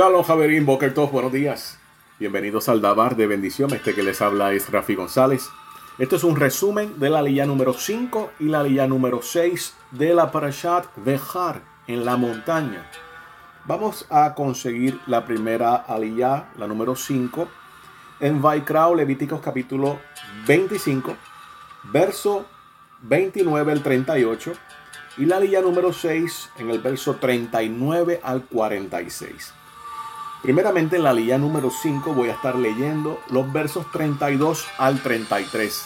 Shalom Javerín, Boker Tov, buenos días. Bienvenidos al Dabar de Bendición. Este que les habla es Rafi González. Esto es un resumen de la lilla número 5 y la lilla número 6 de la Parashat Vejar en la montaña. Vamos a conseguir la primera aliyah, la número 5, en Vaikrao, Levíticos capítulo 25, verso 29 al 38, y la aliyah número 6 en el verso 39 al 46. Primeramente en la aliyah número 5 voy a estar leyendo los versos 32 al 33.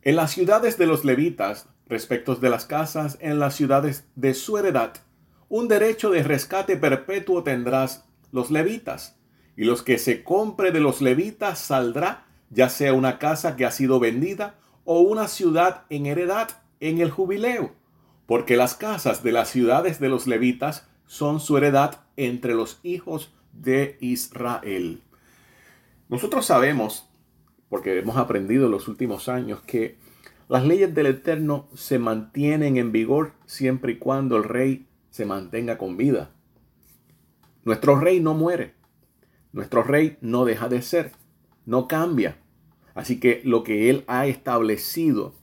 En las ciudades de los levitas, respecto de las casas en las ciudades de su heredad, un derecho de rescate perpetuo tendrás los levitas, y los que se compre de los levitas saldrá, ya sea una casa que ha sido vendida o una ciudad en heredad en el jubileo, porque las casas de las ciudades de los levitas son su heredad entre los hijos de Israel. Nosotros sabemos, porque hemos aprendido en los últimos años, que las leyes del Eterno se mantienen en vigor siempre y cuando el rey se mantenga con vida. Nuestro rey no muere. Nuestro rey no deja de ser. No cambia. Así que lo que él ha establecido,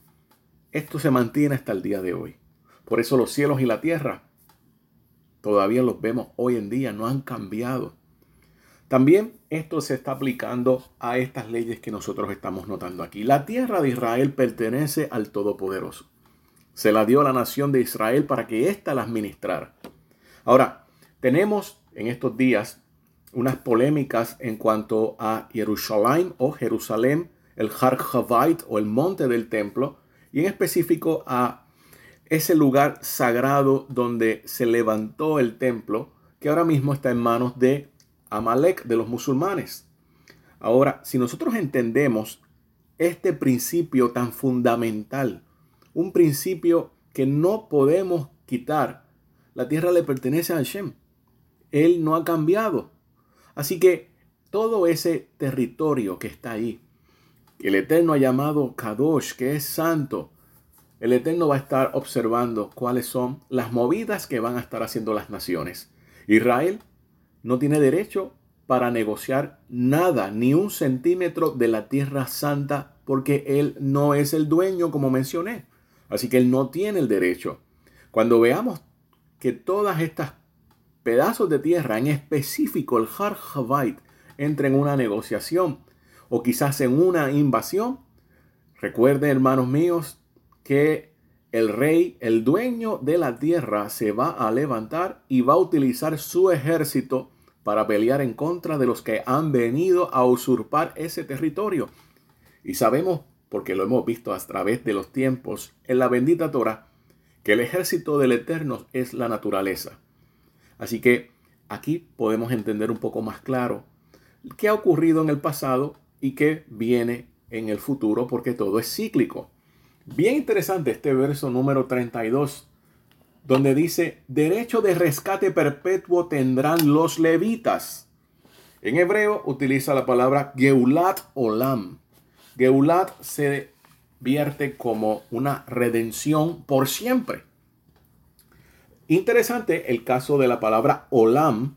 esto se mantiene hasta el día de hoy. Por eso los cielos y la tierra todavía los vemos hoy en día, no han cambiado. También esto se está aplicando a estas leyes que nosotros estamos notando aquí. La tierra de Israel pertenece al Todopoderoso se la dio a la nación de Israel para que ésta la administrara. Ahora, tenemos en estos días unas polémicas en cuanto a Jerusalén o Jerusalén, el Har Havait o el monte del templo, y en específico a ese lugar sagrado donde se levantó el templo, que ahora mismo está en manos de Amalek, de los musulmanes. Ahora, si nosotros entendemos este principio tan fundamental un principio que no podemos quitar. La tierra le pertenece a Hashem. Él no ha cambiado. Así que todo ese territorio que está ahí, que el Eterno ha llamado Kadosh, que es santo, el Eterno va a estar observando cuáles son las movidas que van a estar haciendo las naciones. Israel no tiene derecho para negociar nada, ni un centímetro de la tierra santa, porque él no es el dueño, como mencioné. Así que él no tiene el derecho. Cuando veamos que todas estas pedazos de tierra, en específico el Har Havait, entren en una negociación o quizás en una invasión, recuerden hermanos míos que el rey, el dueño de la tierra, se va a levantar y va a utilizar su ejército para pelear en contra de los que han venido a usurpar ese territorio. Y sabemos porque lo hemos visto a través de los tiempos en la bendita Torah, que el ejército del Eterno es la naturaleza. Así que aquí podemos entender un poco más claro qué ha ocurrido en el pasado y qué viene en el futuro, porque todo es cíclico. Bien interesante este verso número 32, donde dice, derecho de rescate perpetuo tendrán los levitas. En hebreo utiliza la palabra Geulat Olam, Geulat se vierte como una redención por siempre. Interesante el caso de la palabra Olam,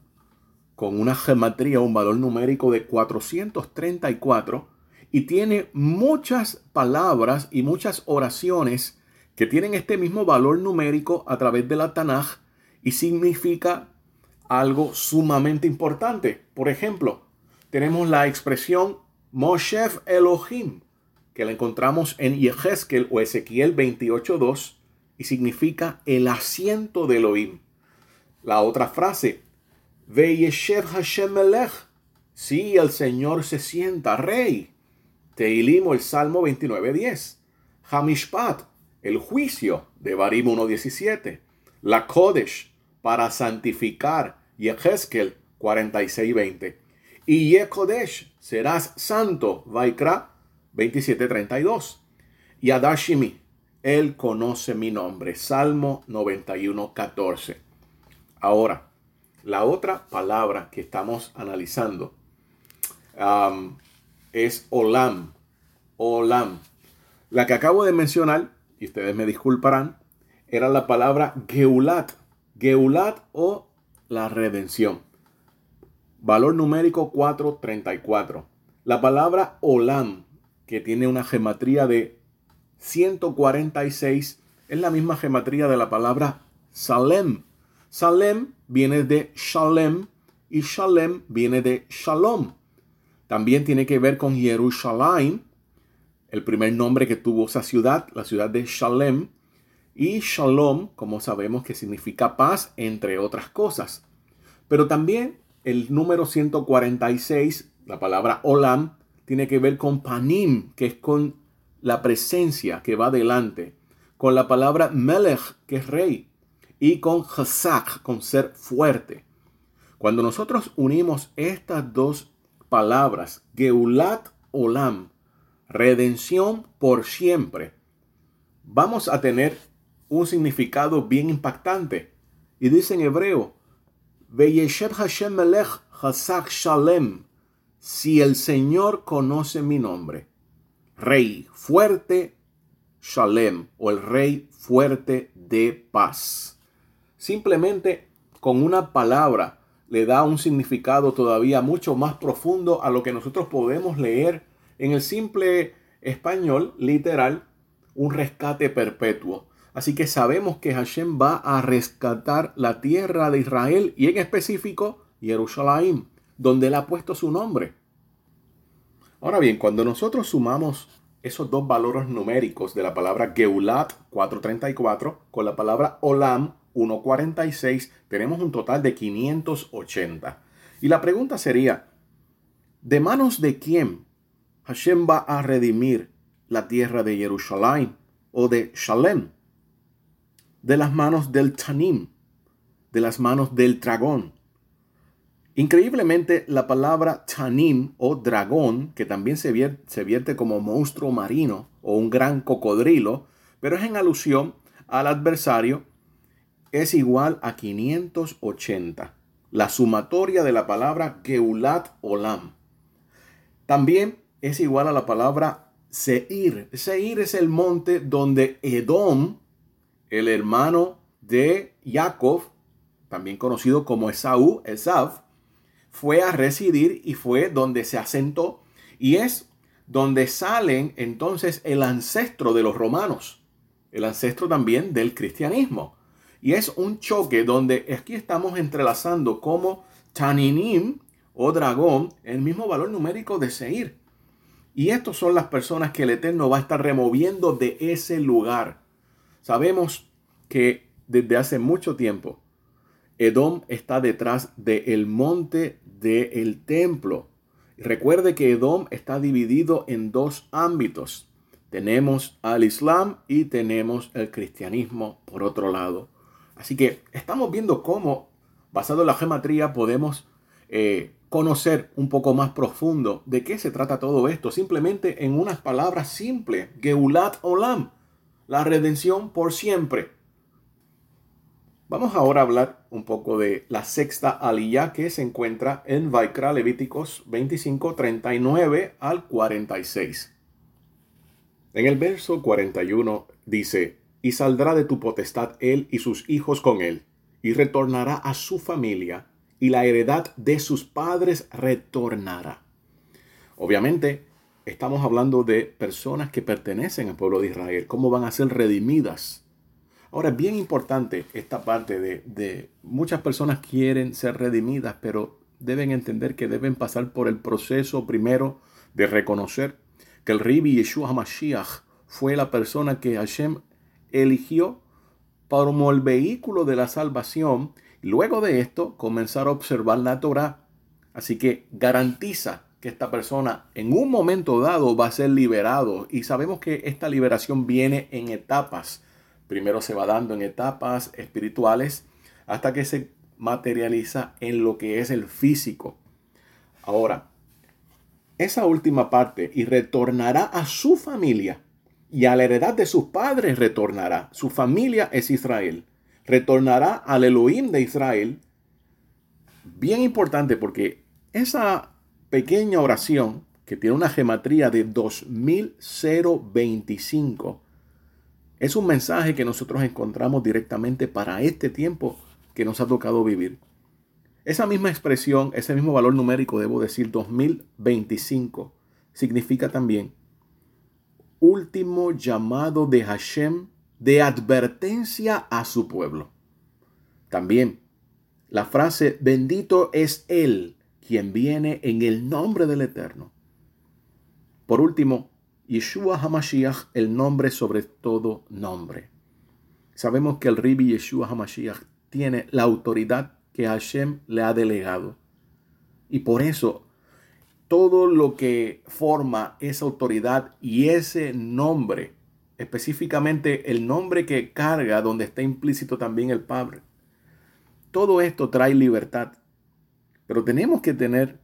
con una geometría, un valor numérico de 434, y tiene muchas palabras y muchas oraciones que tienen este mismo valor numérico a través de la Tanaj y significa algo sumamente importante. Por ejemplo, tenemos la expresión Moshef Elohim, que la encontramos en Yehezkel o Ezequiel 28.2 y significa el asiento de Elohim. La otra frase, Veyeshev Hashem Melech, sí, el Señor se sienta, rey. Teilim el Salmo 29.10. Hamishpat, el juicio de Barim 1.17. La Kodesh, para santificar, Yehezkel 46.20 y Yekodesh, serás santo, Vaikra 27:32. Y Adashimi, él conoce mi nombre, Salmo 91:14. Ahora, la otra palabra que estamos analizando es Olam. Olam. La que acabo de mencionar, y ustedes me disculparán, era la palabra Geulat. Geulat o la redención. Valor numérico 434. La palabra Olam, que tiene una gematría de 146, es la misma gematría de la palabra Salem. Salem viene de Shalem y Shalem viene de Shalom. También tiene que ver con Jerusalén, el primer nombre que tuvo esa ciudad, la ciudad de Shalem, y Shalom, como sabemos que significa paz, entre otras cosas. Pero también el número 146, la palabra Olam, tiene que ver con Panim, que es con la presencia que va delante, con la palabra Melech, que es rey, y con Chazak, con ser fuerte. Cuando nosotros unimos estas dos palabras, Geulat Olam, redención por siempre, vamos a tener un significado bien impactante. Y dice en hebreo, Hashem Melech Shalem, si el Señor conoce mi nombre, Rey fuerte Shalem, o el Rey fuerte de paz. Simplemente con una palabra le da un significado todavía mucho más profundo a lo que nosotros podemos leer en el simple español literal, un rescate perpetuo. Así que sabemos que Hashem va a rescatar la tierra de Israel y en específico Jerusalén, donde él ha puesto su nombre. Ahora bien, cuando nosotros sumamos esos dos valores numéricos de la palabra Geulat 434 con la palabra Olam 146, tenemos un total de 580. Y la pregunta sería, ¿de manos de quién Hashem va a redimir la tierra de Jerusalén o de Shalem? de las manos del Tanim, de las manos del dragón. Increíblemente, la palabra Tanim o dragón, que también se vierte, se vierte como monstruo marino o un gran cocodrilo, pero es en alusión al adversario, es igual a 580. La sumatoria de la palabra Geulat Olam. También es igual a la palabra Seir. Seir es el monte donde Edom el hermano de Jacob, también conocido como Esaú, Esav, fue a residir y fue donde se asentó y es donde salen entonces el ancestro de los romanos, el ancestro también del cristianismo. Y es un choque donde aquí estamos entrelazando como Taninim o dragón, el mismo valor numérico de Seir. Y estos son las personas que el Eterno va a estar removiendo de ese lugar. Sabemos que desde hace mucho tiempo Edom está detrás del monte del templo. Recuerde que Edom está dividido en dos ámbitos. Tenemos al Islam y tenemos el cristianismo por otro lado. Así que estamos viendo cómo, basado en la geometría, podemos eh, conocer un poco más profundo de qué se trata todo esto. Simplemente en unas palabras simples. Geulat Olam la redención por siempre. Vamos ahora a hablar un poco de la sexta aliyah que se encuentra en Vaikra Levíticos 25, 39 al 46. En el verso 41 dice, y saldrá de tu potestad él y sus hijos con él, y retornará a su familia, y la heredad de sus padres retornará. Obviamente, estamos hablando de personas que pertenecen al pueblo de Israel, cómo van a ser redimidas. Ahora, es bien importante esta parte de, muchas personas quieren ser redimidas, pero deben entender que deben pasar por el proceso primero de reconocer que el Ribi Yeshua HaMashiach fue la persona que Hashem eligió como el vehículo de la salvación. Luego de esto, comenzar a observar la Torah. Así que garantiza que esta persona en un momento dado va a ser liberado. Y sabemos que esta liberación viene en etapas. Primero se va dando en etapas espirituales hasta que se materializa en lo que es el físico. Ahora, esa última parte, y retornará a su familia y a la heredad de sus padres retornará. Su familia es Israel. Retornará al Elohim de Israel. Bien importante porque esa pequeña oración que tiene una gematría de 2025 es un mensaje que nosotros encontramos directamente para este tiempo que nos ha tocado vivir. Esa misma expresión, ese mismo valor numérico, debo decir 2025, significa también último llamado de Hashem de advertencia a su pueblo. También la frase bendito es Él quien viene en el nombre del Eterno. Por último, Yeshua HaMashiach, el nombre sobre todo nombre. Sabemos que el Ribi Yeshua HaMashiach tiene la autoridad que Hashem le ha delegado. Y por eso, todo lo que forma esa autoridad y ese nombre, específicamente el nombre que carga donde está implícito también el Padre, todo esto trae libertad. Pero tenemos que tener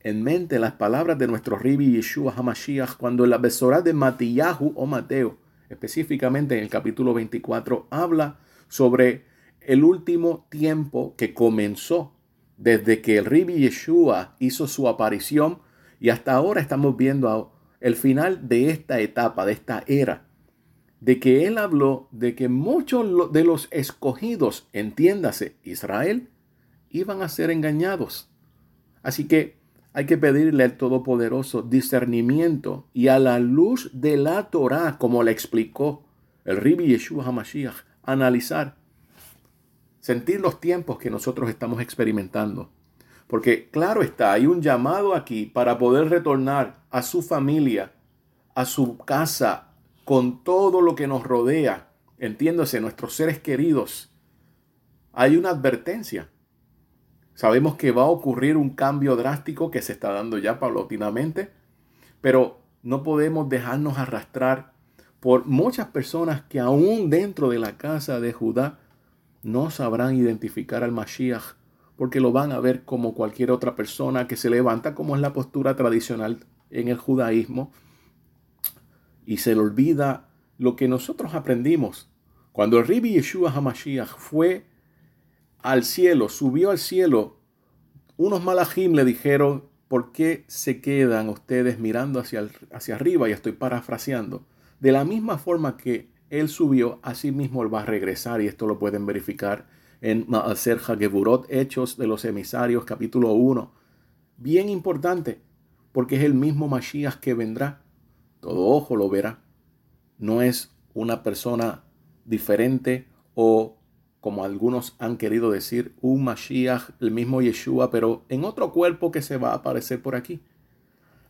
en mente las palabras de nuestro Ribi Yeshua HaMashiach cuando la Besorá de Matillahu o Mateo, específicamente en el capítulo 24, habla sobre el último tiempo que comenzó desde que el Ribi Yeshua hizo su aparición y hasta ahora estamos viendo el final de esta etapa, de esta era, de que él habló de que muchos de los escogidos, entiéndase, Israel, iban a ser engañados. Así que hay que pedirle al Todopoderoso discernimiento y a la luz de la Torah, como le explicó el Ribi Yeshua HaMashiach, analizar, sentir los tiempos que nosotros estamos experimentando. Porque claro está, hay un llamado aquí para poder retornar a su familia, a su casa, con todo lo que nos rodea, entiéndose, nuestros seres queridos. Hay una advertencia. Sabemos que va a ocurrir un cambio drástico que se está dando ya paulatinamente, pero no podemos dejarnos arrastrar por muchas personas que aún dentro de la casa de Judá no sabrán identificar al Mashiach porque lo van a ver como cualquier otra persona que se levanta como es la postura tradicional en el judaísmo y se le olvida lo que nosotros aprendimos cuando el Ribi Yeshua HaMashiach fue al cielo, subió al cielo, unos malajim le dijeron, ¿por qué se quedan ustedes mirando hacia, hacia arriba? Y estoy parafraseando. De la misma forma que él subió, así mismo él va a regresar y esto lo pueden verificar en Maaser Hageburot, Hechos de los Emisarios, capítulo 1. Bien importante, porque es el mismo Mashiach que vendrá. Todo ojo lo verá. No es una persona diferente o como algunos han querido decir, un Mashiach, el mismo Yeshua, pero en otro cuerpo que se va a aparecer por aquí.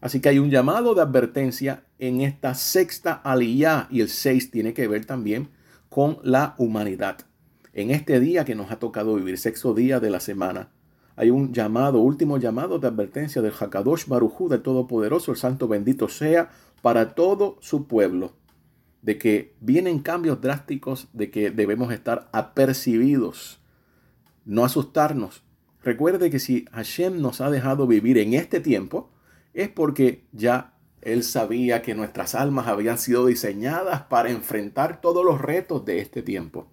Así que hay un llamado de advertencia en esta sexta aliyah y el 6 tiene que ver también con la humanidad. En este día que nos ha tocado vivir, sexto día de la semana, hay un llamado, último llamado de advertencia del Hakadosh Barujú, del Todopoderoso, el Santo bendito sea, para todo su pueblo de que vienen cambios drásticos, de que debemos estar apercibidos, no asustarnos. Recuerde que si Hashem nos ha dejado vivir en este tiempo, es porque ya Él sabía que nuestras almas habían sido diseñadas para enfrentar todos los retos de este tiempo.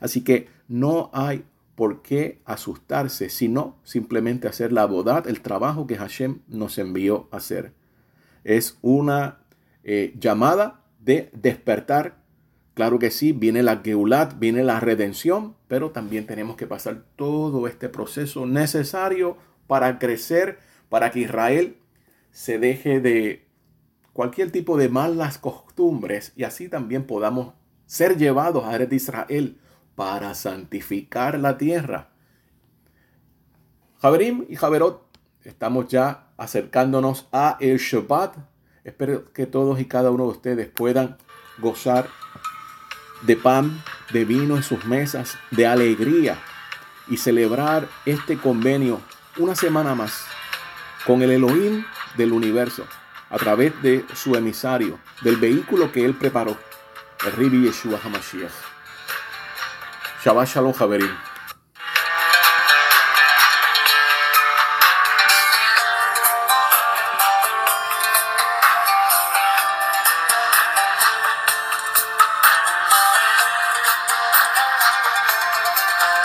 Así que no hay por qué asustarse, sino simplemente hacer la bodad, el trabajo que Hashem nos envió a hacer. Es una eh, llamada de despertar. Claro que sí, viene la Geulat, viene la redención, pero también tenemos que pasar todo este proceso necesario para crecer, para que Israel se deje de cualquier tipo de malas costumbres y así también podamos ser llevados a de Israel para santificar la tierra. Javerim y Javerot, estamos ya acercándonos a el Shabbat Espero que todos y cada uno de ustedes puedan gozar de pan, de vino en sus mesas, de alegría y celebrar este convenio una semana más con el Elohim del universo a través de su emisario, del vehículo que él preparó, el Ribi Yeshua HaMashiach. Shabbat Shalom, Javerim.